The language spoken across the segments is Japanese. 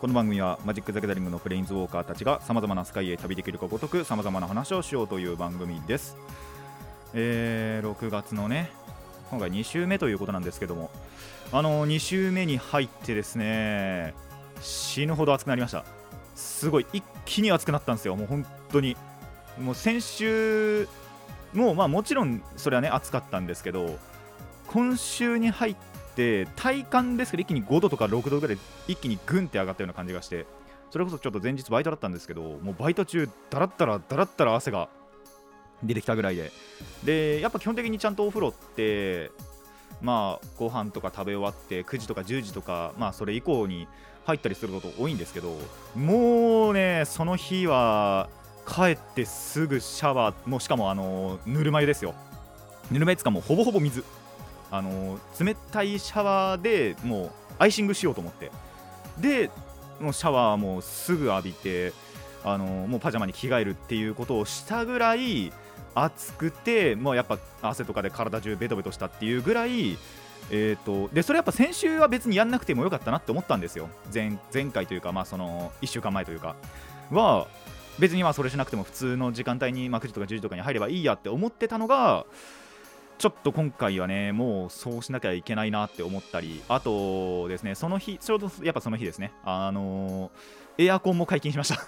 この番組はマジック・ザ・ギャザリングのプレインズウォーカーたちがさまざまなスカイへ旅できるかごとくさまざまな話をしようという番組です。えー、6月のね今回2週目ということなんですけどもあの2週目に入ってですね死ぬほど暑くなりました。すごい一気に暑くなったんですよ。もう本当に。もう先週もうまあもちろんそれはね暑かったんですけど今週に入って体感ですけど一気に5度とか6度ぐらいで一気にグンって上がったような感じがしてそれこそちょっと前日バイトだったんですけどもうバイト中だらったらだらったら汗が出てきたぐらいで。でやっぱ基本的にちゃんとお風呂ってまあご飯とか食べ終わって9時とか10時とかまあそれ以降に入ったりすること多いんですけどもうねその日は帰ってすぐシャワーもしかもあのぬるま湯ですよ。ぬるま湯つかもうほぼほぼ水。あの冷たいシャワーでもうアイシングしようと思って。でもうシャワーもすぐ浴びてあのもうパジャマに着替えるっていうことをしたぐらい暑くてもうやっぱ汗とかで体中ベトベトしたっていうぐらいえー、とでそれやっぱ先週は別にやんなくてもよかったなって思ったんですよ。前前回というかまあその1週間前というか。は別にまあそれしなくても普通の時間帯に、ま、9時とか10時とかに入ればいいやって思ってたのがちょっと今回はね、もうそうしなきゃいけないなって思ったり、あとですね、その日、ちょうどやっぱその日ですね、あのー、エアコンも解禁しました。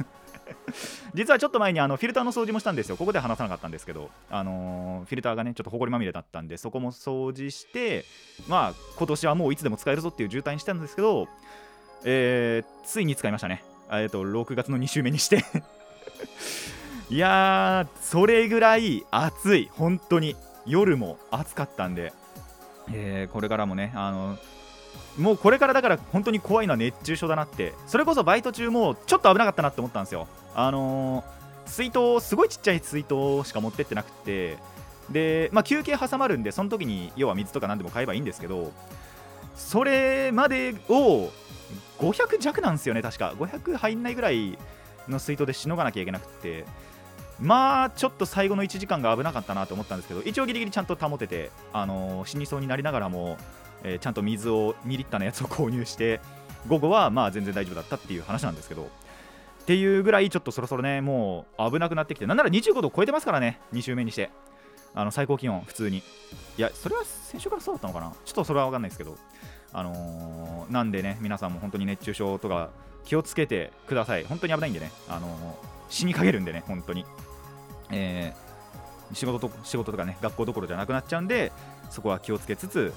実はちょっと前にあのフィルターの掃除もしたんですよ、ここで話さなかったんですけど、あのー、フィルターがね、ちょっとほこりまみれだったんで、そこも掃除して、まあ、今年はもういつでも使えるぞっていう渋滞にしたんですけど、えー、ついに使いましたね、えーと、6月の2週目にして。いやー、それぐらい暑い、本当に。夜も暑かったんで、えー、これからもねあのもうこれからだから本当に怖いのは熱中症だなってそれこそバイト中もちょっと危なかったなって思ったんですよ。あのー、水筒すごいちっちゃい水筒しか持ってってなくてで、まあ、休憩挟まるんでその時に要は水とか何でも買えばいいんですけどそれまでを500弱なんですよね確か。500入んないぐらいの水筒でしのがなきゃいけなくて。まあちょっと最後の1時間が危なかったなと思ったんですけど一応ギリギリちゃんと保てて、あのー、死にそうになりながらも、えー、ちゃんと水を2リッターのやつを購入して午後はまあ全然大丈夫だったっていう話なんですけどっていうぐらいちょっとそろそろねもう危なくなってきてなんなら25度を超えてますからね2週目にして。あの最高気温普通に。いやそれは先週からそうだったのかな？ちょっとそれは分かんないですけど。あのー、なんでね皆さんも本当に熱中症とか気をつけてください。本当に危ないんでね。あのー、死にかけるんでね本当に。えー、仕事と仕事とかね学校どころじゃなくなっちゃうんでそこは気をつけつつ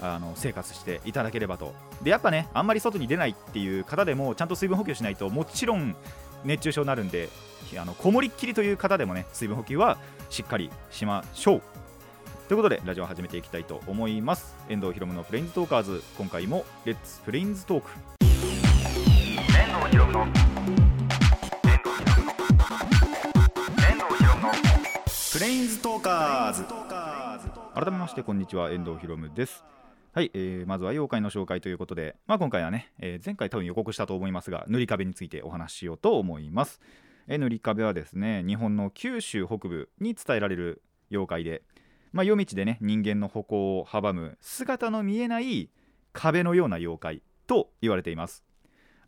あの生活していただければと。でやっぱねあんまり外に出ないっていう方でもちゃんと水分補給しないともちろん熱中症になるんであのこもりっきりという方でもね水分補給はしっかりしましょう。ということでラジオを始めていきたいと思います。遠藤ひろむのプレインズトーカーズ。今回もレッツプレインズトーク。遠藤ひろむのレインズトーカーズ。改めましてこんにちは遠藤ひろむです。はい、えー、まずは妖怪の紹介ということで、まあ、今回はね、えー、前回多分予告したと思いますが塗り壁についてお話ししようと思います、えー、塗り壁はですね日本の九州北部に伝えられる妖怪で、まあ、夜道でね人間の歩行を阻む姿の見えない壁のような妖怪と言われています。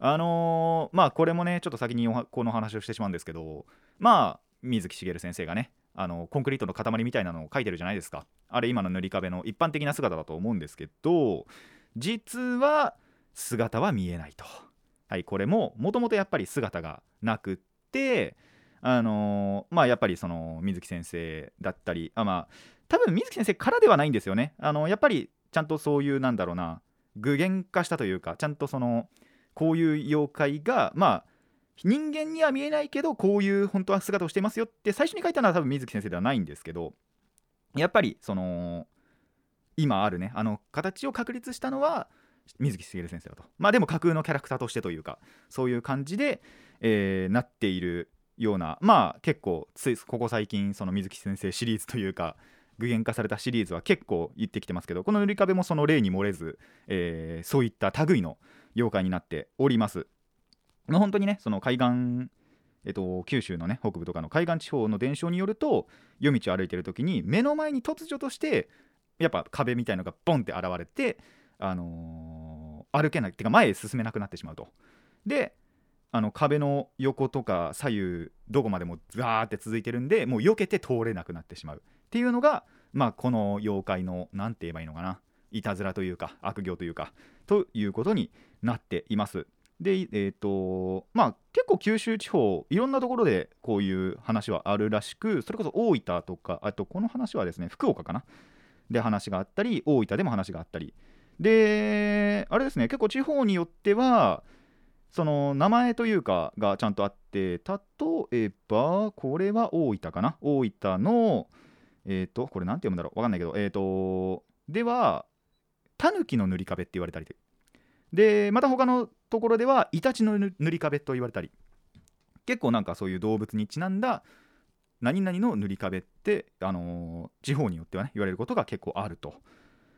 あのー、まあこれもねちょっと先にこの話をしてしまうんですけどまあ水木しげる先生がねあのコンクリートの塊みたいなのを描いてるじゃないですか。あれ今の塗り壁の一般的な姿だと思うんですけど実は姿は見えないと。はいこれももともとやっぱり姿がなくってあのー、まあやっぱりその水木先生だったりあまあ多分水木先生からではないんですよね。あのやっぱりちゃんとそういうなんだろうな具現化したというかちゃんとそのこういう妖怪がまあ人間には見えないけどこういう本当は姿をしてますよって最初に書いたのは多分水木先生ではないんですけどやっぱりその今あるねあの形を確立したのは水木しげる先生だとまあでも架空のキャラクターとしてというかそういう感じで、えー、なっているようなまあ結構ついここ最近その水木先生シリーズというか具現化されたシリーズは結構言ってきてますけどこの塗り壁もその例に漏れず、えー、そういった類の妖怪になっております。まあ、本当にねその海岸えっと、九州のね北部とかの海岸地方の伝承によると夜道を歩いてる時に目の前に突如としてやっぱ壁みたいのがボンって現れて、あのー、歩けないっていうか前へ進めなくなってしまうと。であの壁の横とか左右どこまでもザーって続いてるんでもう避けて通れなくなってしまうっていうのが、まあ、この妖怪の何て言えばいいのかないたずらというか悪行というかということになっています。でえっ、ー、とまあ結構九州地方いろんなところでこういう話はあるらしくそれこそ大分とかあとこの話はですね福岡かなで話があったり大分でも話があったり。であれですね結構地方によってはその名前というかがちゃんとあって例えばこれは大分かな大分のえっ、ー、とこれ何て読むんだろうわかんないけどえっ、ー、とではタヌキの塗り壁って言われたりでまた他のところではイタチの塗り壁と言われたり結構なんかそういう動物にちなんだ何々の塗り壁って、あのー、地方によってはね言われることが結構あると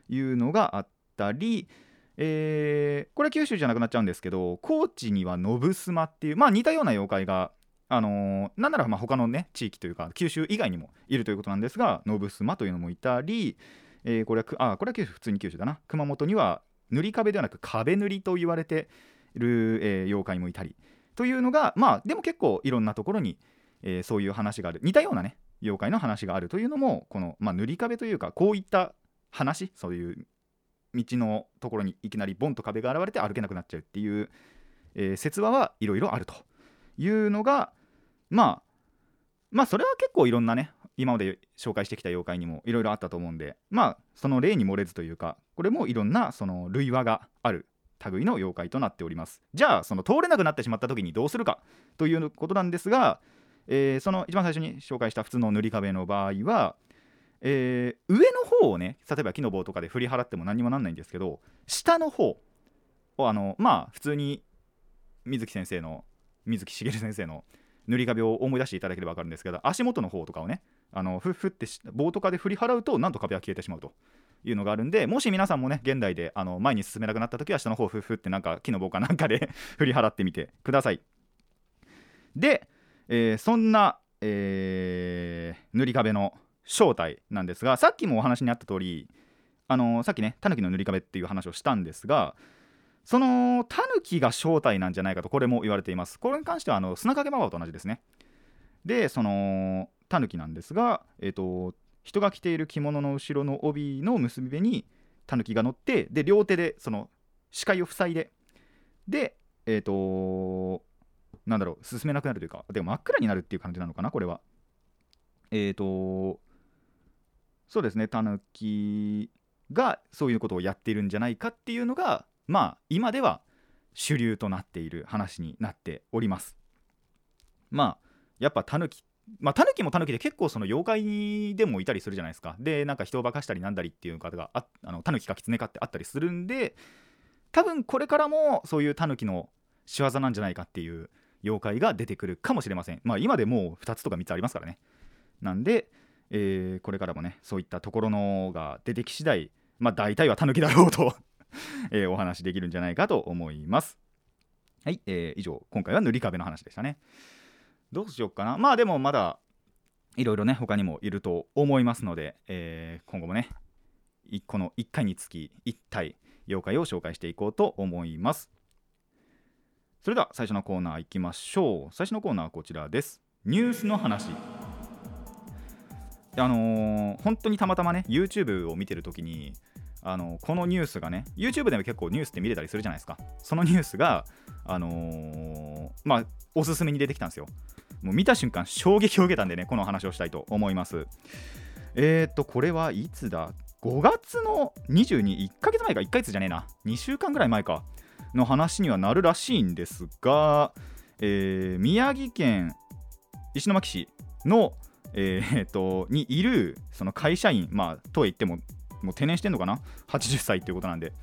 いうのがあったりえー、これは九州じゃなくなっちゃうんですけど高知には信スっていうまあ似たような妖怪があのー、なんならまあ他のね地域というか九州以外にもいるということなんですが信スというのもいたり、えー、これはあこれは九州普通に九州だな。熊本には塗り壁ではなく壁塗りと言われてる、えー、妖怪もいたりというのがまあでも結構いろんなところに、えー、そういう話がある。似たようなね妖怪の話があるというのもこの、まあ、塗り壁というかこういった話そういう道のところにいきなりボンと壁が現れて歩けなくなっちゃうっていう、えー、説話はいろいろあるというのがまあまあそれは結構いろんなね今まで紹介してきた妖怪にもいろいろあったと思うんでまあその例に漏れずというかこれもいろんなその類話がある類の妖怪となっております。じゃあその通れなくなってしまった時にどうするかということなんですが、えー、その一番最初に紹介した普通の塗り壁の場合はえー、上の方をね例えば木の棒とかで振り払っても何にもなんないんですけど下の方をあのまあ普通に水木先生の水木しげる先生の塗り壁を思い出していただければ分かるんですけど足元の方とかをねあのふっふって棒とかで振り払うとなんと壁は消えてしまうと。いうのがあるんでもし皆さんもね現代であの前に進めなくなった時は下の方ふふってなんか木の棒かなんかで 振り払ってみてください。で、えー、そんな、えー、塗り壁の正体なんですがさっきもお話にあった通りあのさっきねタヌキの塗り壁っていう話をしたんですがそのタヌキが正体なんじゃないかとこれも言われています。これに関してはあの砂掛魔王と同じですね。でそのタヌキなんですがえっ、ー、と人が着ている着物の後ろの帯の結び目にタヌキが乗ってで両手でその視界を塞いででえっ、ー、となんだろう進めなくなるというかでも真っ暗になるっていう感じなのかなこれは。えっ、ー、とそうですねタヌキがそういうことをやっているんじゃないかっていうのがまあ今では主流となっている話になっております。まあやっぱタヌキまあタヌキもタヌキで結構その妖怪でもいたりするじゃないですか。でなんか人を化かしたりなんだりっていう方がああのタヌキかキツネかってあったりするんで多分これからもそういうタヌキの仕業なんじゃないかっていう妖怪が出てくるかもしれません。まあ今でもう2つとか3つありますからね。なんでえー、これからもねそういったところのが出てき次第まあ大体はタヌキだろうと えー、お話できるんじゃないかと思います。はい、えー、以上今回は塗り壁の話でしたね。どうしようかな。まあでもまだいろいろね他にもいると思いますので、えー、今後もねこの1回につき1体妖怪を紹介していこうと思います。それでは最初のコーナーいきましょう。最初のコーナーはこちらです。ニュースの話。あのー、本当にたまたまね YouTube を見てる時にあのこのニュースがね YouTube でも結構ニュースって見れたりするじゃないですか。そのニュースがあのー、まあおすすめに出てきたんですよ。もう見た瞬間衝撃を受けたんでねこの話をしたいと思います。えー、っとこれはいつだ？5月の221ヶ月前か1ヶ月じゃねえな。2週間ぐらい前か。の話にはなるらしいんですが、えー、宮城県石巻市のえー、とにいるその会社員、まあ、とはいっても、もう定年してんのかな、80歳っていうことなんで、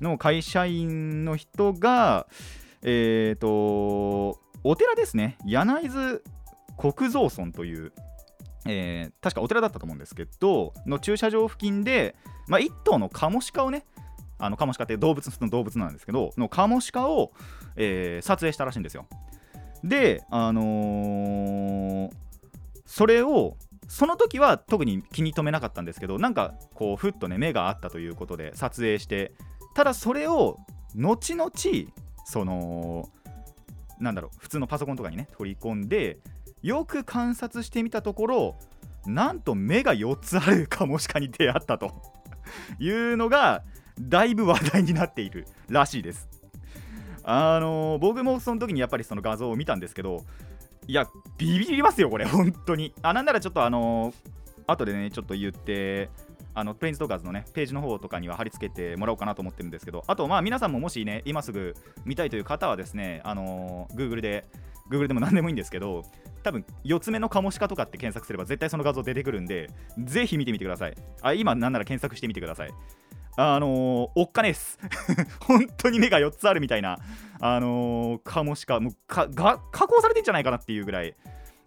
の会社員の人が、えー、と、お寺ですね、柳津国蔵村という、えー、確かお寺だったと思うんですけどの駐車場付近で、まあ、1頭のカモシカをねあのカモシカって動物の動物なんですけどのカモシカを、えー、撮影したらしいんですよ。であのー、それをその時は特に気に留めなかったんですけどなんかこうふっとね目があったということで撮影してただそれを後々そのなんだろう普通のパソコンとかにね取り込んでよく観察してみたところなんと目が4つあるカモシカに出会ったと。いうのがだいぶ話題になっているらしいです。あのー、僕もその時にやっぱりその画像を見たんですけどいやビビりますよこれ本当に。あなんならちょっとあのー、後でねちょっと言ってあのプレインズトーカーズのねページの方とかには貼り付けてもらおうかなと思ってるんですけどあとまあ皆さんももしね今すぐ見たいという方はですねあのー、Google で Google でも何でもいいんですけど多分4つ目のカモシカとかって検索すれば絶対その画像出てくるんでぜひ見てみてください。あ今なんなら検索してみてください。あのー、おっかねえっす。本当に目が4つあるみたいなあのー、カモシカもうかが加工されてんじゃないかなっていうぐらい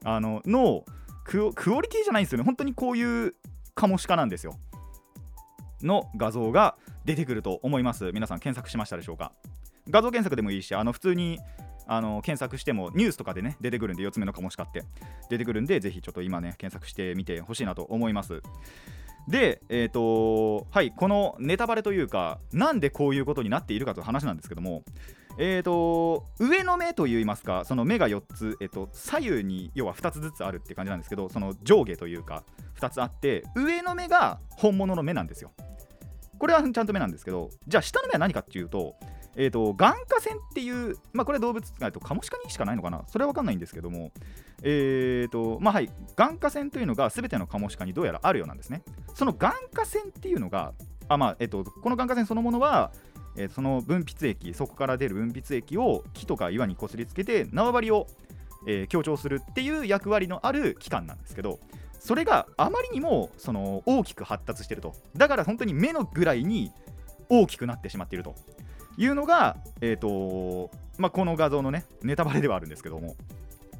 あののクオリティじゃないんですよね。本当にこういうカモシカなんですよ。の画像が出てくると思います。皆さん検索しましたでしょうか。画像検索でもいいしあの普通にあの検索してもニュースとかでね出てくるんで4つ目のカモシカって出てくるんでぜひちょっと今ね検索してみてほしいなと思います。で、えーとはい、このネタバレというか、なんでこういうことになっているかという話なんですけども、えーと、上の目といいますか、その目が4つ、えーと、左右に要は2つずつあるって感じなんですけど、その上下というか、2つあって、上の目が本物の目なんですよ。これはちゃんと目なんですけど、じゃあ下の目は何かっていうと、えーと、眼下線っていう、まあ、これは動物、とカモシカにしかないのかな、それは分かんないんですけども、えーとまあはい、眼下線というのが全てのカモシカにどうやらあるようなんですね。その眼下線っていうのが、あまあえっ、と、この眼下線そのものは、えー、その分泌液、そこから出る分泌液を木とか岩にこすりつけて縄張りを、えー、強調するっていう役割のある器官なんですけど、それがあまりにもその大きく発達してると。だから本当に目のぐらいに大きくなってしまっているというのが、えーとまあ、この画像のねネタバレではあるんですけども。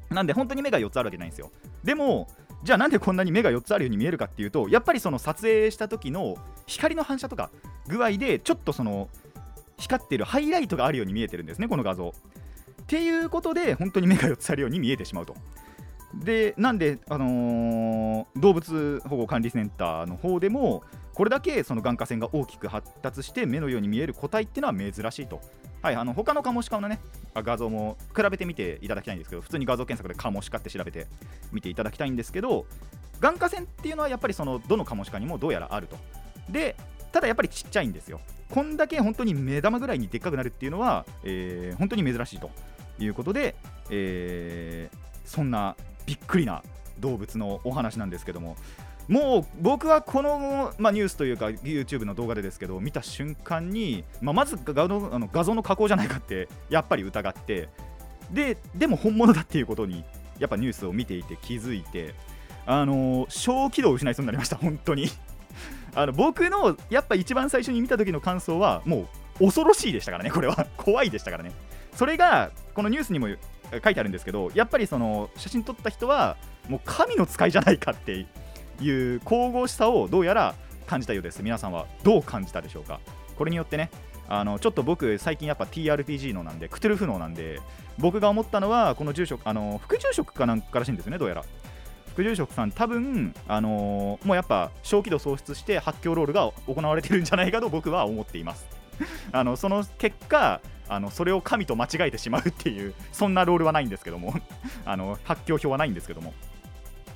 なんで本当に目が4つあるわけないんですよ。でもじゃあなんでこんなに目が4つあるように見えるかっていうとやっぱりその撮影した時の光の反射とか具合でちょっとその光ってるハイライトがあるように見えてるんですねこの画像。っていうことで本当に目が4つあるように見えてしまうと。でなんで、あのー、動物保護管理センターの方でもこれだけその眼下線が大きく発達して目のように見える個体っていうのは珍しいと。はい、あの他のカモシカのね画像も比べてみていただきたいんですけど普通に画像検索でカモシカって調べてみていただきたいんですけど眼下線っていうのはやっぱりそのどのカモシカにもどうやらあると。でただやっぱりちっちゃいんですよ。こんだけ本当に目玉ぐらいにでっかくなるっていうのは、えー、本当に珍しいということで、えー、そんなびっくりな動物のお話なんですけども。もう僕はこの、まあ、ニュースというか YouTube の動画でですけど見た瞬間に、まあ、まず画のあの画像の加工じゃないかってやっぱり疑ってででも本物だっていうことにやっぱニュースを見ていて気づいてあのー、小気道を失いそうになりました本当に。あの僕のやっぱ一番最初に見た時の感想はもう恐ろしいでしたからねこれは。怖いでしたからね。それがこのニュースにも書いてあるんですけどやっぱりその写真撮った人はもう神の使いじゃないかっていう神々しさをどうやら感じたようです。皆さんはどう感じたでしょうか。これによってねあのちょっと僕最近やっぱ TRPG のなんでクトゥルフ脳なんで僕が思ったのはこの住職あの副住職かなんからしいんですよねどうやら。副住職さん多分あのー、もうやっぱ小気度喪失して発狂ロールが行われてるんじゃないかと僕は思っています。あのその結果あのそれを神と間違えてしまうっていうそんなロールはないんですけども。あの発狂表はないんですけども。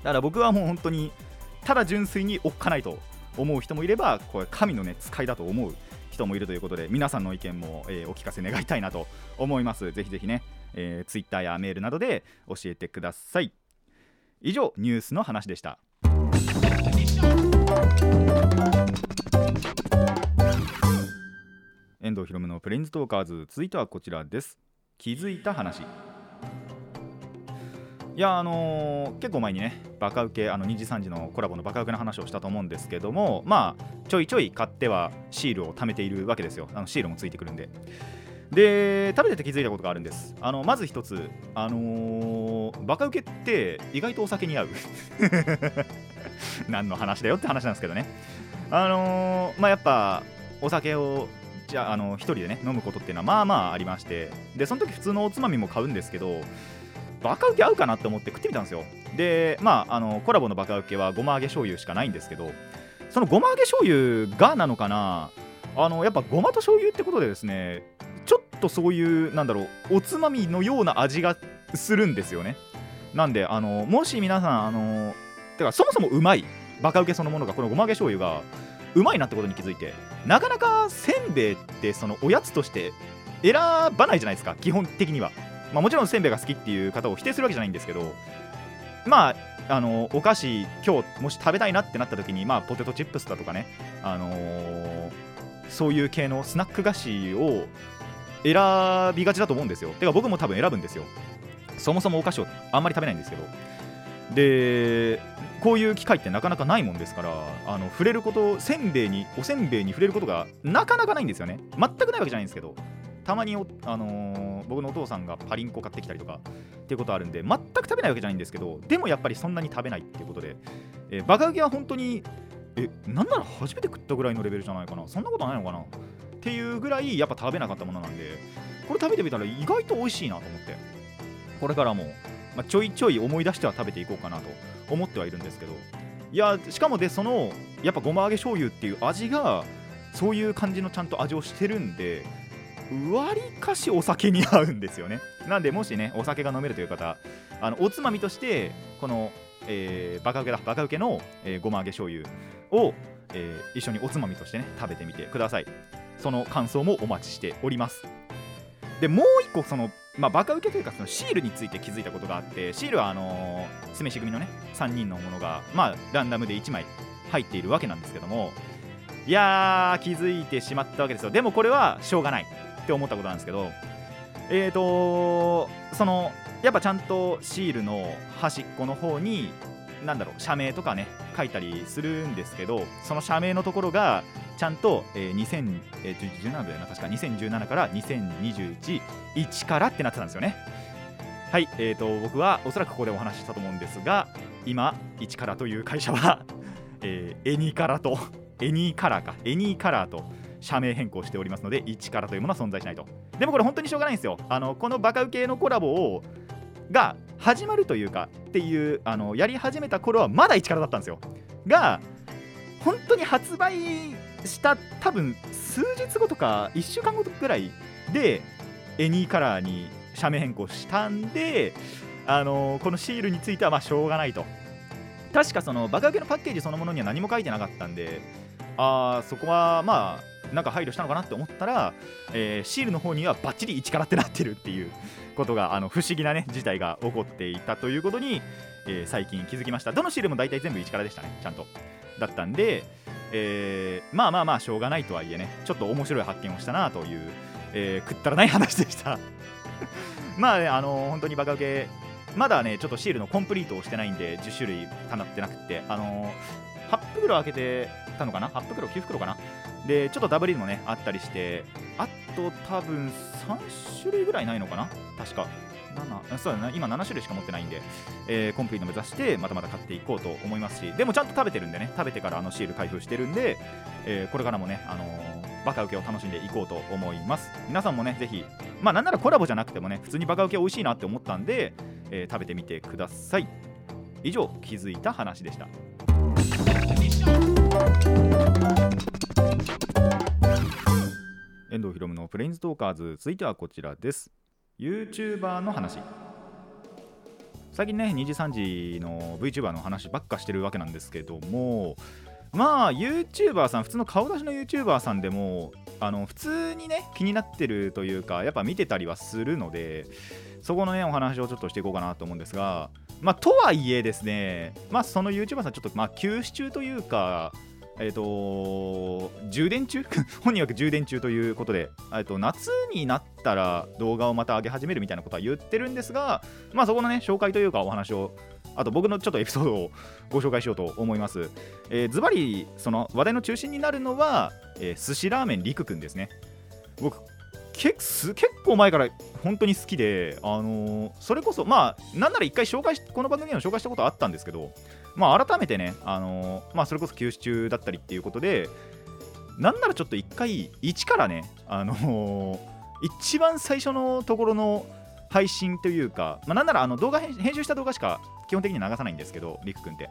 だから僕はもう本当にただ純粋におっかないと思う人もいればこれ神のね使いだと思う人もいるということで皆さんの意見も、えー、お聞かせ願いたいなと思います。ぜひぜひね、えー、Twitter やメールなどで教えてください。以上ニュースの話でした。遠藤ひろむのプレインズトーカーズ続いてはこちらです。気づいた話。いやあのー、結構前にねバカウケあの2時3時のコラボのバカウケの話をしたと思うんですけどもまあちょいちょい買ってはシールを貯めているわけですよ。あのシールもついてくるんで。で食べてて気づいたことがあるんです。あのまず一つあのー、バカウケって意外とお酒に合う。何の話だよって話なんですけどね。あのー、まあやっぱお酒をじゃああの一人でね飲むことっていうのはまあまあありましてでその時普通のおつまみも買うんですけどバカウケ合うかなって思って食ってみたんですよ。でまああのコラボのバカウケはごま揚げ醤油しかないんですけどそのごま揚げ醤油がなのかな？あのやっぱごまと醤油ってことでですねちょっとそういうなんだろうおつまみのような味がするんですよね。なんであのもし皆さんあのてかそもそもうまいバカウケそのものがこのごま揚げ醤油がうまいなってことに気づいてなかなかせんべいってそのおやつとして選ばないじゃないですか基本的には、まあ、もちろんせんべいが好きっていう方を否定するわけじゃないんですけどまああのお菓子今日もし食べたいなってなった時にまあポテトチップスだとかねあのー、そういう系のスナック菓子を選びがちだと思うんですよ。てか僕も多分選ぶんですよ。そもそもお菓子をあんまり食べないんですけど。でこういう機会ってなかなかないもんですからあの触れることせんべいにおせんべいに触れることがなかなかないんですよね。全くないわけじゃないんですけど。たまにあのー、僕のお父さんがパリンコ買ってきたりとかっていうことあるんで全く食べないわけじゃないんですけどでもやっぱりそんなに食べないっていうことで、えー、バカウケは本当にえなんなら初めて食ったぐらいのレベルじゃないかなそんなことないのかなっていうぐらいやっぱ食べなかったものなんでこれ食べてみたら意外と美味しいなと思ってこれからもまあ、ちょいちょい思い出しては食べていこうかなと思ってはいるんですけどいやしかもでそのやっぱごま揚げ醤油っていう味がそういう感じのちゃんと味をしてるんでわりかしお酒に合うんですよね。なんでもしねお酒が飲めるという方あのおつまみとしてこの、えー、バカウケだバカウケの、えー、ごま揚げ醤油を、えー、一緒におつまみとしてね食べてみてください。その感想もお待ちしております。でもう一個そのまあ、バカ受けというかそのシールについて気づいたことがあってシールはあのー、酢飯組のね3人のものが、まあ、ランダムで1枚入っているわけなんですけどもいやー気づいてしまったわけですよ。でもこれはしょうがない。って思ったことなんですけどえーとそのやっぱちゃんとシールの端っこの方になんだろう社名とかね書いたりするんですけどその社名のところがちゃんと、えー、2017だよな確か2017から2021 1からってなってたんですよね。はい、えーと、僕はおそらくここでお話ししたと思うんですが今1からという会社は、えー、エニカラとエニーカラーかエニーカラーと社名変更しておりますので1からというものは存在しないと。でもこれ本当にしょうがないんですよ。あのこのバカウケのコラボをが始まるというかっていうあのやり始めた頃はまだ1からだったんですよ。が本当に発売した多分数日後とか1週間後ぐらいでエニーカラーに社名変更したんで、あの、このシールについてはまあしょうがないと。確かそのバカ受けのパッケージそのものには何も書いてなかったんであそこはまあなんか配慮したのかなって思ったら、えー、シールの方にはバッチリ1からってなってるっていうことがあの不思議なね事態が起こっていたということに、えー、最近気づきました。どのシールも大体全部1からでしたねちゃんと。だったんで、えー、まあまあまあしょうがないとはいえねちょっと面白い発見をしたなという、えー、くったらない話でした。まあねあのー、本当にバカ受けまだねちょっとシールのコンプリートをしてないんで10種類たまってなくてあのー、8袋開けてたのかな？8袋9袋かな？でちょっとダブリーもねあったりしてあと多分3種類ぐらいないのかな？確か。7そうだね今7種類しか持ってないんで、えー、コンプリート目指してまたまた買っていこうと思いますし。でもちゃんと食べてるんでね。食べてからあのシール開封してるんで、えー、これからもね、あのー、バカウケを楽しんでいこうと思います。皆さんもねぜひまあなんならコラボじゃなくてもね普通にバカウケ美味しいなって思ったんで、えー、食べてみてください。以上気づいた話でした。遠藤ひろむのプレインズトーカーズ。続いてはこちらです。YouTuber の話。最近ね2時3時の VTuber の話ばっかしてるわけなんですけどもまあ YouTuber さん普通の顔出しの YouTuber さんでもあの普通にね気になってるというかやっぱ見てたりはするのでそこのねお話をちょっとしていこうかなと思うんですがまあとはいえですねまあその YouTuber さんちょっとまあ休止中というかえ、ー、と充電中？本人は充電中ということで、えー、と夏になったら動画をまた上げ始めるみたいなことは言ってるんですが、まあそこのね、紹介というかお話を、あと僕のちょっとエピソードをご紹介しようと思います。えー、ズバリ、その話題の中心になるのは、えー、寿司ラーメンりくくんですね。僕、結構前から本当に好きで、あのー、それこそまあなんなら一回紹介しこの番組でも紹介したことあったんですけどまあ改めてね、あのー、まあ、それこそ休止中だったりっていうことでなんならちょっと一回一からね、あのー、一番最初のところの配信というか、まあ、なんならあの動画編集した動画しか基本的に流さないんですけど、りくくんって。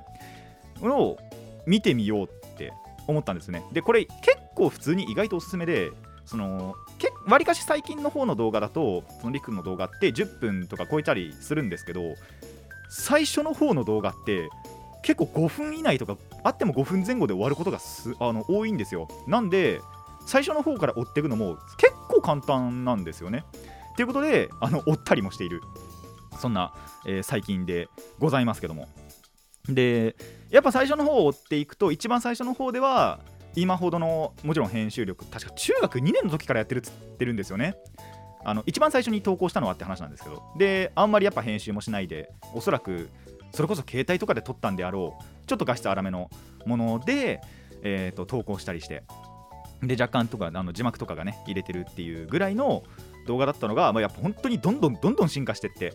を見てみようって思ったんですね。で、これ結構普通に意外とおすすめで、そのわりかし最近の方の動画だと、そのりくくんの動画って10分とか超えたりするんですけど、最初の方の動画って結構5分以内とかあっても5分前後で終わることがすあの多いんですよ。なんで、最初の方から追っていくのも結構簡単なんですよね。ということであの追ったりもしているそんな、えー、最近でございますけどもでやっぱ最初の方を追っていくと一番最初の方では今ほどのもちろん編集力確か中学2年の時からやってるっつってるんですよねあの一番最初に投稿したのはって話なんですけどであんまりやっぱ編集もしないでおそらくそれこそ携帯とかで撮ったんであろうちょっと画質荒めのもので、えーと、投稿したりしてで若干とかあの字幕とかがね入れてるっていうぐらいの動画だったのが、まあ、やっぱ本当にどんどんどんどん進化してって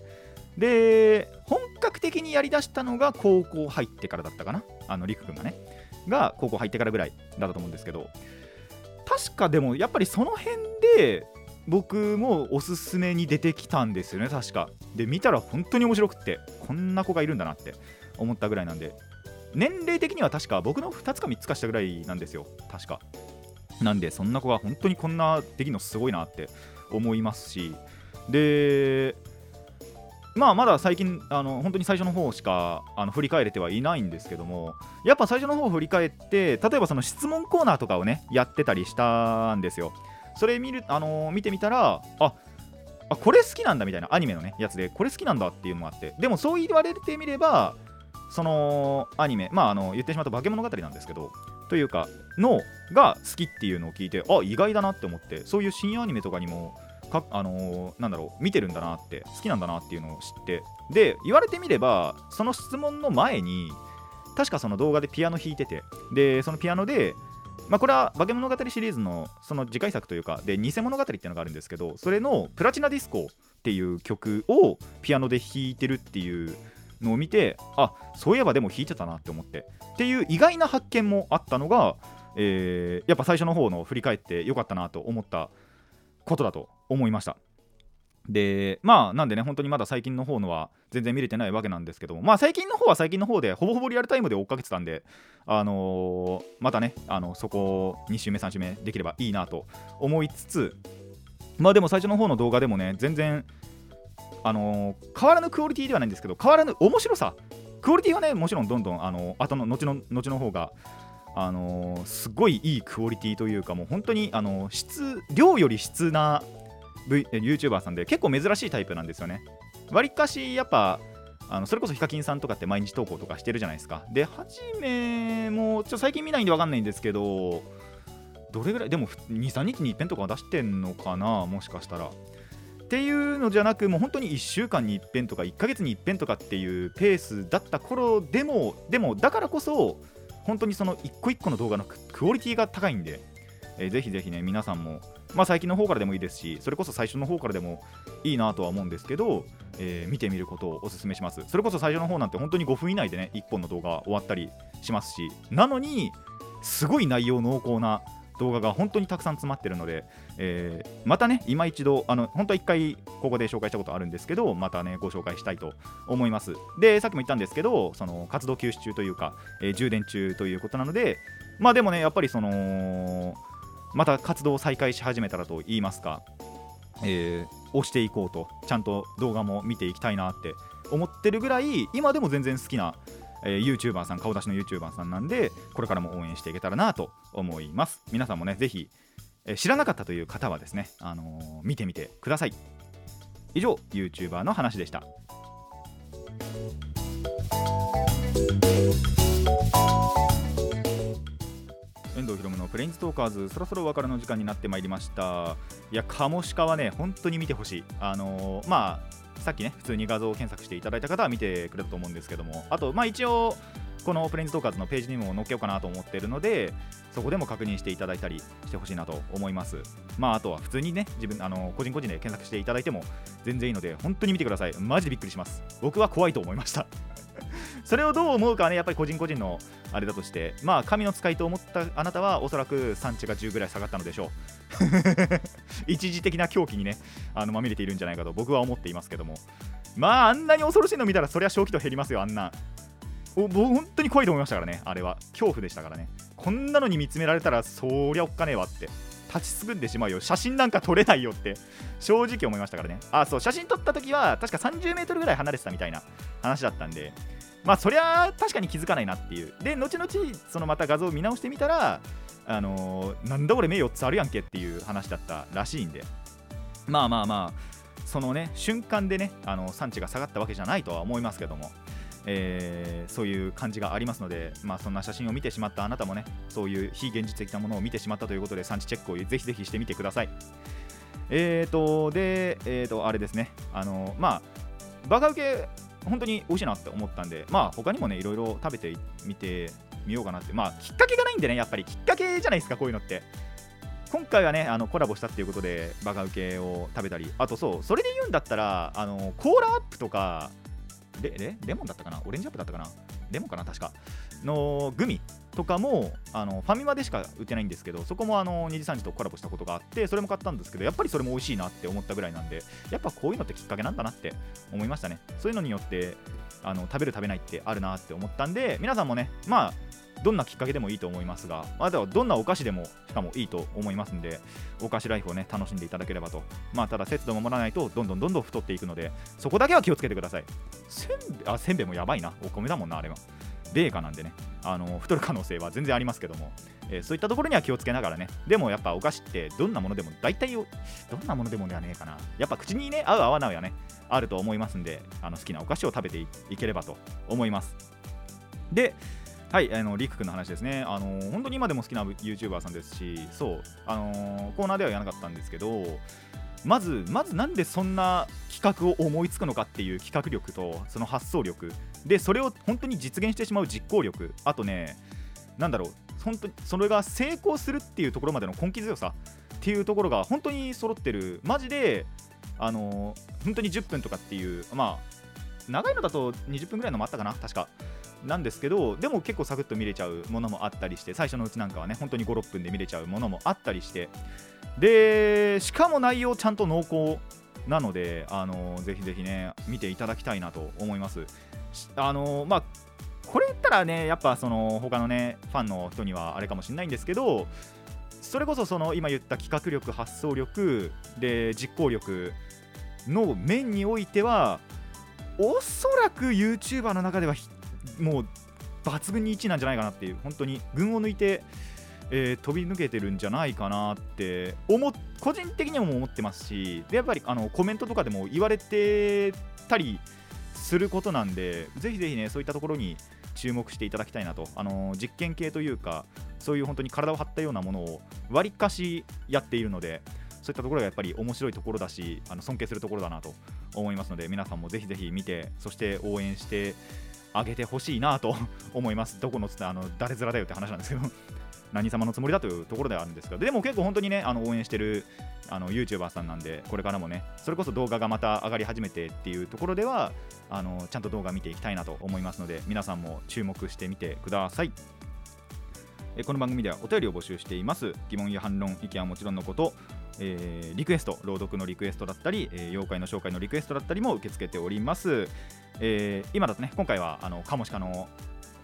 で本格的にやりだしたのが高校入ってからだったかなあのりくくんがねが高校入ってからぐらいだったと思うんですけど確かでもやっぱりその辺で僕もおすすめに出てきたんですよね確か。で見たら本当に面白くってこんな子がいるんだなって思ったぐらいなんで。年齢的には確か僕の2つか3つかしたぐらいなんですよ確か。なんでそんな子が本当にこんなできるのすごいなって思いますし。でまあまだ最近あの本当に最初の方しかあの振り返れてはいないんですけどもやっぱ最初の方を振り返って例えばその質問コーナーとかをねやってたりしたんですよ。それ見るあの見てみたらああこれ好きなんだみたいなアニメのねやつでこれ好きなんだっていうのもあってでもそう言われてみればそのアニメまああの言ってしまうと化け物語なんですけどというかのが好きっていうのを聞いてあ意外だなって思ってそういう深夜アニメとかにもかあのー、なんだろう見てるんだなって好きなんだなっていうのを知ってで言われてみればその質問の前に確かその動画でピアノ弾いててでそのピアノでまあ、これは化け物語シリーズのその次回作というかで偽物語っていうのがあるんですけどそれのプラチナディスコっていう曲をピアノで弾いてるっていうのを見てあそういえばでも弾いてたなって思って。っていう意外な発見もあったのが、えー、やっぱ最初の方の振り返ってよかったなと思ったことだと思いました。でまあなんでね本当にまだ最近の方のは全然見れてないわけなんですけどもまあ最近の方は最近の方でほぼほぼリアルタイムで追っかけてたんであのー、またねあのそこ2週目3週目できればいいなと思いつつまあでも最初の方の動画でもね全然あのー、変わらぬクオリティではないんですけど変わらぬ面白さクオリティはねもちろんどんどんあの後の後の後の方があのー、すごいいいクオリティというかもう本当にあの質量より質な、v、YouTuber さんで結構珍しいタイプなんですよね。わりかしやっぱあのそれこそヒカキンさんとかって毎日投稿とかしてるじゃないですか。ではじめもちょ最近見ないんで分かんないんですけどどれぐらいでも23日に一遍とか出してんのかなもしかしたら。っていうのじゃなくもう本当に1週間に一遍とか1ヶ月に一遍とかっていうペースだった頃でもでもだからこそ本当にその一個一個の動画のクオリティが高いんで、えー、ぜひぜひね皆さんもまあ最近の方からでもいいですしそれこそ最初の方からでもいいなとは思うんですけど、えー、見てみることをお勧めしますそれこそ最初の方なんて本当に5分以内でね1本の動画終わったりしますしなのにすごい内容濃厚な動画が本当にたくさん詰まってるので、えー、またね、今一度、あの本当は1回ここで紹介したことあるんですけど、またね、ご紹介したいと思います。で、さっきも言ったんですけど、その活動休止中というか、えー、充電中ということなので、まあでもね、やっぱりその、また活動を再開し始めたらと言いますか、えー、押していこうと、ちゃんと動画も見ていきたいなって思ってるぐらい、今でも全然好きなえー、YouTuber さん、顔出しの YouTuber さんなんで、これからも応援していけたらなと思います。皆さんもね、ぜひ、えー、知らなかったという方はですね、あのー、見てみてください。以上、YouTuber の話でした。遠藤ひろむのプレインズトーカーズそろそろお別れの時間になってまいりました。いやカモシカはね本当に見てほしい。あのー、まあさっきね普通に画像を検索していただいた方は見てくれたと思うんですけども。あとまあ一応このプレインズトーカーズのページにも載っけようかなと思っているのでそこでも確認していただいたりしてほしいなと思います。まああとは普通にね自分あの個人個人で検索していただいても全然いいので本当に見てください。マジでびっくりします。僕は怖いと思いました。それをどう思うかはねやっぱり個人個人のあれだとしてまあ神の使いと思ったあなたはおそらく産地が10ぐらい下がったのでしょう。一時的な狂気にねあのまみれているんじゃないかと僕は思っていますけども。まああんなに恐ろしいの見たらそりゃ正気と減りますよあんな。お本当に怖いと思いましたからねあれは。恐怖でしたからね。こんなのに見つめられたらそりゃおっかねえわって。立ちすくんでしまうよ。写真なんか撮れないよって。正直思いましたからね。あそう写真撮った時は確か30メートルぐらい離れてたみたいな話だったんで。まあそりゃ確かに気づかないなっていう。で後々そのまた画像を見直してみたらあのー、なんだ俺目4つあるやんけっていう話だったらしいんで。まあまあまあそのね瞬間でねあの産地が下がったわけじゃないとは思いますけども。えー、そういう感じがありますので、まあ、そんな写真を見てしまったあなたもねそういう非現実的なものを見てしまったということで産地チェックをぜひぜひしてみてください。えーと、で、えーと、あれですね、あのまあ、バカウケ、本当に美味しいなって思ったんで、まあ、他にもね、いろいろ食べてみてみようかなって、まあ、きっかけがないんでね、やっぱりきっかけじゃないですか、こういうのって。今回はねあのコラボしたっていうことでバカウケを食べたりあとそうそれで言うんだったらあのコーラアップとかレレレモンだったかな？オレンジアップだったかな？レモンかな？確か。のグミとかもあのファミマでしか売ってないんですけどそこもあの2時3時とコラボしたことがあってそれも買ったんですけどやっぱりそれも美味しいなって思ったぐらいなんでやっぱこういうのってきっかけなんだなって思いましたね。そういうのによってあの食べる食べないってあるなって思ったんで皆さんもねまあどんなきっかけでもいいと思いますが、あとはどんなお菓子でもしかもいいと思いますんで、お菓子ライフをね、楽しんでいただければと。まあ、ただ節度を守らないと、どんどんどんどん太っていくので、そこだけは気をつけてください。せんべあせんべいもやばいな、お米だもんな、あれは。米価なんでね、あの太る可能性は全然ありますけども、えー、そういったところには気をつけながらね、でもやっぱお菓子ってどんなものでも大体どんなものでもではねえかな、やっぱ口にね、合う合わないはね、あると思いますんで、あの好きなお菓子を食べていければと思います。で、はい、あのリク君の話ですね、あの本当に今でも好きな YouTuber さんですし、そう、あのコーナーでは言わなかったんですけど、まず、まずなんでそんな企画を思いつくのかっていう企画力と、その発想力、で、それを本当に実現してしまう実行力、あとね、なんだろう、本当にそれが成功するっていうところまでの根気強さ。っていうところが本当に揃ってる、マジで、あの本当に10分とかっていう、まあ、長いのだと20分ぐらいのもあったかな、確か。なんですけどでも結構サクッと見れちゃうものもあったりして最初のうちなんかはね本当に56分で見れちゃうものもあったりして。でしかも内容ちゃんと濃厚なのであのぜひぜひね見ていただきたいなと思います。あのまあこれ言ったらねやっぱその他のねファンの人にはあれかもしれないんですけどそれこそその今言った企画力発想力で実行力の面においてはおそらく YouTuber の中ではもう抜群に1位なんじゃないかなっていう本当に群を抜いて、えー、飛び抜けてるんじゃないかなって思個人的にも思ってますしでやっぱりあのコメントとかでも言われてたりすることなんでぜひぜひねそういったところに注目していただきたいなと。あの実験系というかそういう本当に体を張ったようなものをわりかしやっているのでそういったところがやっぱり面白いところだしあの尊敬するところだなと思いますので皆さんもぜひぜひ見てそして応援してあげてほしいなと思います。どこのつってあの誰面だよって話なんですけど。何様のつもりだというところではあるんですがでも結構本当にねあの応援してるあの YouTuber さんなんでこれからもねそれこそ動画がまた上がり始めてっていうところではあのちゃんと動画見ていきたいなと思いますので皆さんも注目してみてください。この番組ではお便りを募集しています。疑問や反論意見はもちろんのことえー、リクエスト朗読のリクエストだったり、えー、妖怪の紹介のリクエストだったりも受け付けております、えー、今だとね今回はあのカモシカの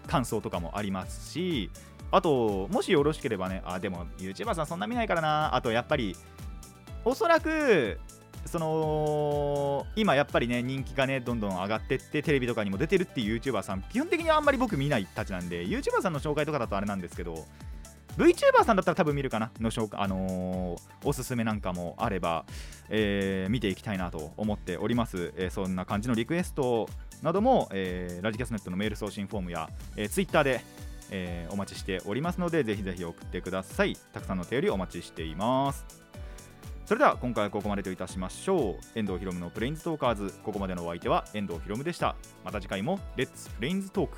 感想とかもありますしあともしよろしければねあでも YouTuber さんそんな見ないからな。あとやっぱりおそらくその今やっぱりね人気がねどんどん上がってってテレビとかにも出てるっていう YouTuber さん基本的にはあんまり僕見ないたちなんで YouTuber さんの紹介とかだとあれなんですけど VTuber さんだったら多分見るかな。の紹介、あのー、おすすめなんかもあれば、えー、見ていきたいなと思っております、えー、そんな感じのリクエストなども、えー、ラジキャスネットのメール送信フォームや、えー、Twitter で、えー、お待ちしておりますのでぜひぜひ送ってください。たくさんの手よりお待ちしています。それでは今回はここまでといたしましょう。遠藤ひろむのプレインズトーカーズ。ここまでのお相手は遠藤ひろむでした。また次回もレッツプレインズトーク